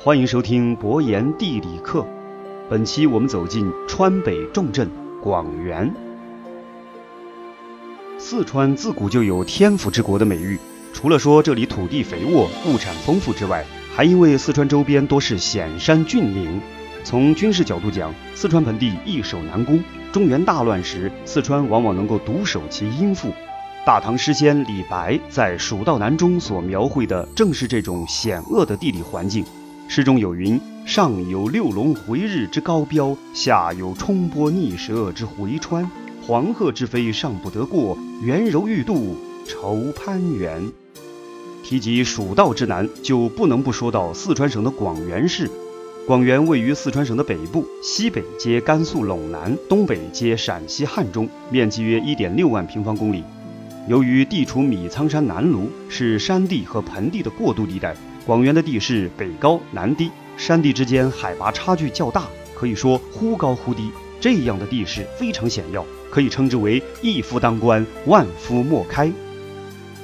欢迎收听博言地理课。本期我们走进川北重镇广元。四川自古就有天府之国的美誉，除了说这里土地肥沃、物产丰富之外，还因为四川周边多是险山峻岭。从军事角度讲，四川盆地易守难攻。中原大乱时，四川往往能够独守其阴腹。大唐诗仙李白在《蜀道难》中所描绘的正是这种险恶的地理环境。诗中有云：“上有六龙回日之高标，下有冲波逆蛇之回川。黄鹤之飞尚不得过，猿柔欲度愁攀援。”提及蜀道之难，就不能不说到四川省的广元市。广元位于四川省的北部，西北接甘肃陇南，东北接陕西汉中，面积约1.6万平方公里。由于地处米仓山南麓，是山地和盆地的过渡地带，广元的地势北高南低，山地之间海拔差距较大，可以说忽高忽低。这样的地势非常险要，可以称之为一夫当关，万夫莫开。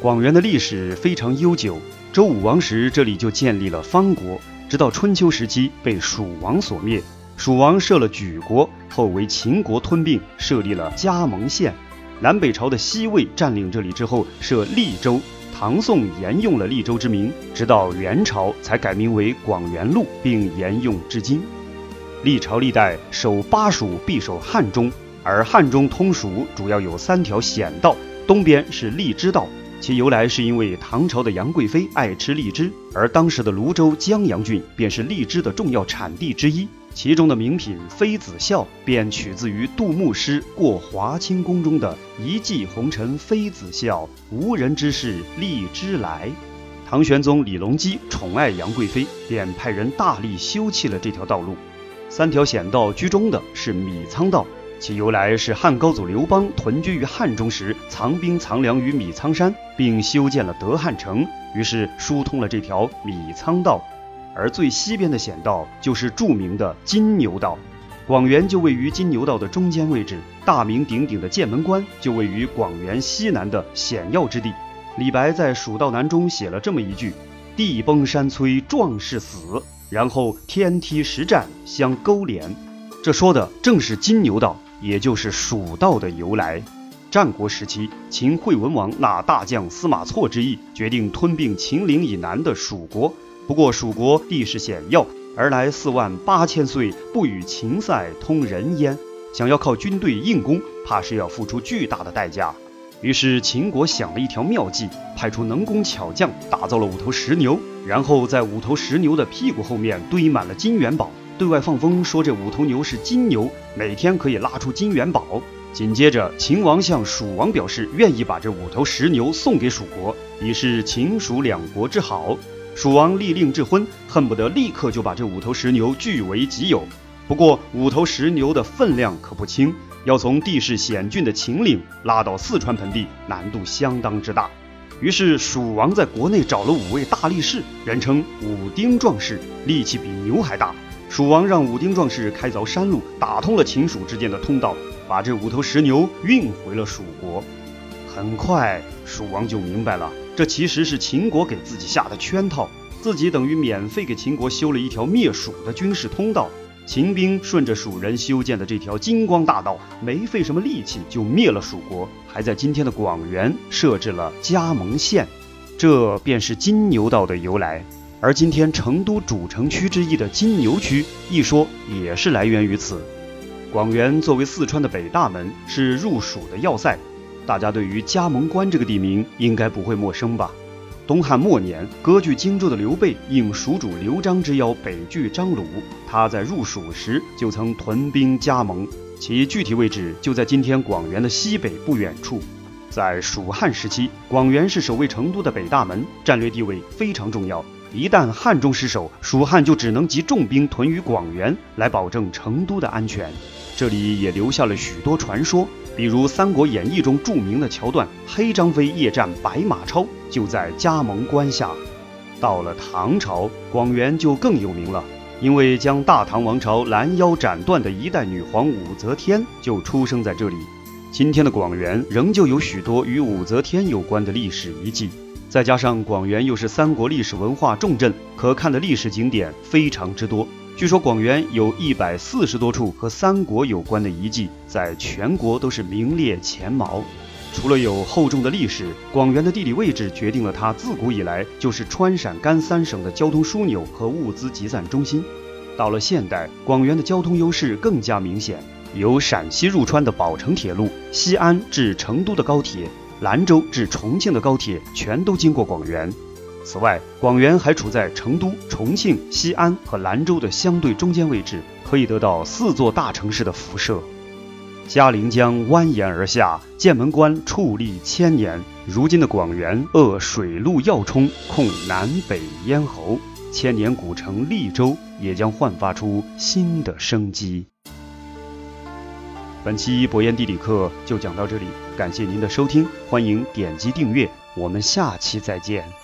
广元的历史非常悠久，周武王时这里就建立了方国，直到春秋时期被蜀王所灭。蜀王设了莒国，后为秦国吞并，设立了加盟县。南北朝的西魏占领这里之后，设利州，唐宋沿用了利州之名，直到元朝才改名为广元路，并沿用至今。历朝历代守巴蜀必守汉中，而汉中通蜀主要有三条险道，东边是荔枝道，其由来是因为唐朝的杨贵妃爱吃荔枝，而当时的泸州江阳郡便是荔枝的重要产地之一。其中的名品妃子笑便取自于杜牧诗《过华清宫》中的一骑红尘妃子笑，无人知是荔枝来。唐玄宗李隆基宠爱杨贵妃，便派人大力修葺了这条道路。三条险道居中的是米仓道，其由来是汉高祖刘邦屯居于汉中时，藏兵藏粮于米仓山，并修建了德汉城，于是疏通了这条米仓道。而最西边的险道就是著名的金牛道，广元就位于金牛道的中间位置，大名鼎鼎的剑门关就位于广元西南的险要之地。李白在《蜀道难》中写了这么一句：“地崩山摧壮士死，然后天梯石栈相勾连。”这说的正是金牛道，也就是蜀道的由来。战国时期，秦惠文王纳大将司马错之意，决定吞并秦岭以南的蜀国。不过蜀国地势险要，而来四万八千岁，不与秦塞通人烟，想要靠军队硬攻，怕是要付出巨大的代价。于是秦国想了一条妙计，派出能工巧匠打造了五头石牛，然后在五头石牛的屁股后面堆满了金元宝，对外放风说这五头牛是金牛，每天可以拉出金元宝。紧接着，秦王向蜀王表示愿意把这五头石牛送给蜀国，以示秦蜀两国之好。蜀王立令智昏，恨不得立刻就把这五头石牛据为己有。不过，五头石牛的分量可不轻，要从地势险峻的秦岭拉到四川盆地，难度相当之大。于是，蜀王在国内找了五位大力士，人称五丁壮士，力气比牛还大。蜀王让五丁壮士开凿山路，打通了秦蜀之间的通道，把这五头石牛运回了蜀国。很快，蜀王就明白了。这其实是秦国给自己下的圈套，自己等于免费给秦国修了一条灭蜀的军事通道。秦兵顺着蜀人修建的这条金光大道，没费什么力气就灭了蜀国，还在今天的广元设置了加盟县，这便是金牛道的由来。而今天成都主城区之一的金牛区，一说也是来源于此。广元作为四川的北大门，是入蜀的要塞。大家对于加盟关这个地名应该不会陌生吧？东汉末年，割据荆州的刘备应蜀主刘璋之邀北拒张鲁，他在入蜀时就曾屯兵加盟，其具体位置就在今天广元的西北不远处。在蜀汉时期，广元是守卫成都的北大门，战略地位非常重要。一旦汉中失守，蜀汉就只能集重兵屯于广元，来保证成都的安全。这里也留下了许多传说。比如《三国演义》中著名的桥段，黑张飞夜战白马超就在加盟关下。到了唐朝，广元就更有名了，因为将大唐王朝拦腰斩断的一代女皇武则天就出生在这里。今天的广元仍旧有许多与武则天有关的历史遗迹。再加上广元又是三国历史文化重镇，可看的历史景点非常之多。据说广元有一百四十多处和三国有关的遗迹，在全国都是名列前茅。除了有厚重的历史，广元的地理位置决定了它自古以来就是川陕甘三省的交通枢纽和物资集散中心。到了现代，广元的交通优势更加明显，由陕西入川的宝成铁路、西安至成都的高铁、兰州至重庆的高铁全都经过广元。此外，广元还处在成都、重庆、西安和兰州的相对中间位置，可以得到四座大城市的辐射。嘉陵江蜿蜒而下，剑门关矗立千年。如今的广元扼水陆要冲，控南北咽喉，千年古城利州也将焕发出新的生机。本期博彦地理课就讲到这里，感谢您的收听，欢迎点击订阅，我们下期再见。